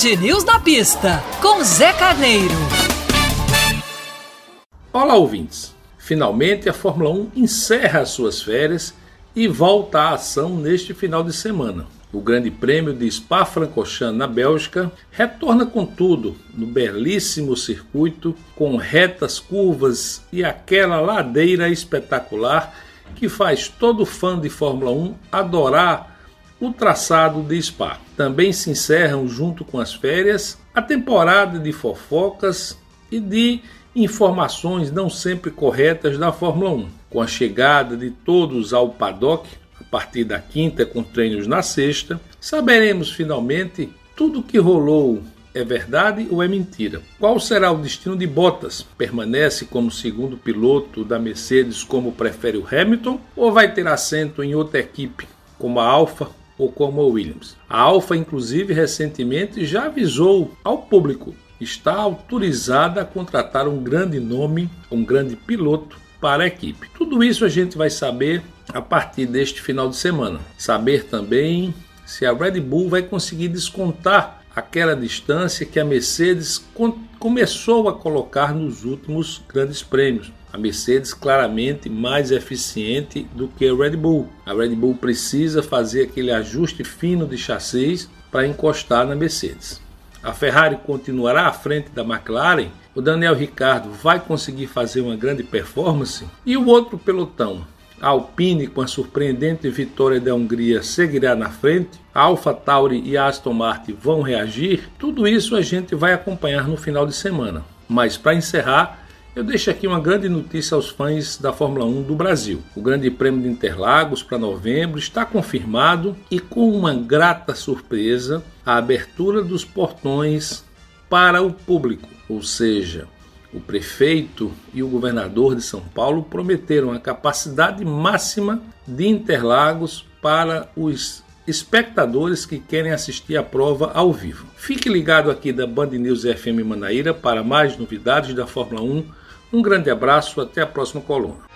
Band News na pista, com Zé Carneiro. Olá, ouvintes. Finalmente a Fórmula 1 encerra as suas férias e volta à ação neste final de semana. O Grande Prêmio de Spa-Francorchamps na Bélgica retorna com tudo no belíssimo circuito com retas, curvas e aquela ladeira espetacular que faz todo fã de Fórmula 1 adorar o traçado de Spa. Também se encerram junto com as férias a temporada de fofocas e de informações não sempre corretas da Fórmula 1. Com a chegada de todos ao paddock, a partir da quinta, com treinos na sexta, saberemos finalmente tudo o que rolou é verdade ou é mentira? Qual será o destino de Bottas? Permanece como segundo piloto da Mercedes como prefere o Hamilton ou vai ter assento em outra equipe, como a Alfa ou como a Williams? A Alfa, inclusive, recentemente já avisou ao público está autorizada a contratar um grande nome, um grande piloto para a equipe. Tudo isso a gente vai saber a partir deste final de semana. Saber também se a Red Bull vai conseguir descontar aquela distância que a Mercedes começou a colocar nos últimos grandes prêmios. A Mercedes claramente mais eficiente do que a Red Bull. A Red Bull precisa fazer aquele ajuste fino de chassis para encostar na Mercedes. A Ferrari continuará à frente da McLaren? O Daniel Ricciardo vai conseguir fazer uma grande performance? E o outro pelotão? A Alpine, com a surpreendente vitória da Hungria, seguirá na frente? A Alpha Tauri e a Aston Martin vão reagir? Tudo isso a gente vai acompanhar no final de semana. Mas para encerrar, eu deixo aqui uma grande notícia aos fãs da Fórmula 1 do Brasil. O Grande Prêmio de Interlagos para novembro está confirmado e com uma grata surpresa, a abertura dos portões para o público, ou seja, o prefeito e o governador de São Paulo prometeram a capacidade máxima de Interlagos para os espectadores que querem assistir a prova ao vivo. Fique ligado aqui da Band News FM Manaíra para mais novidades da Fórmula 1 um grande abraço, até a próxima coluna.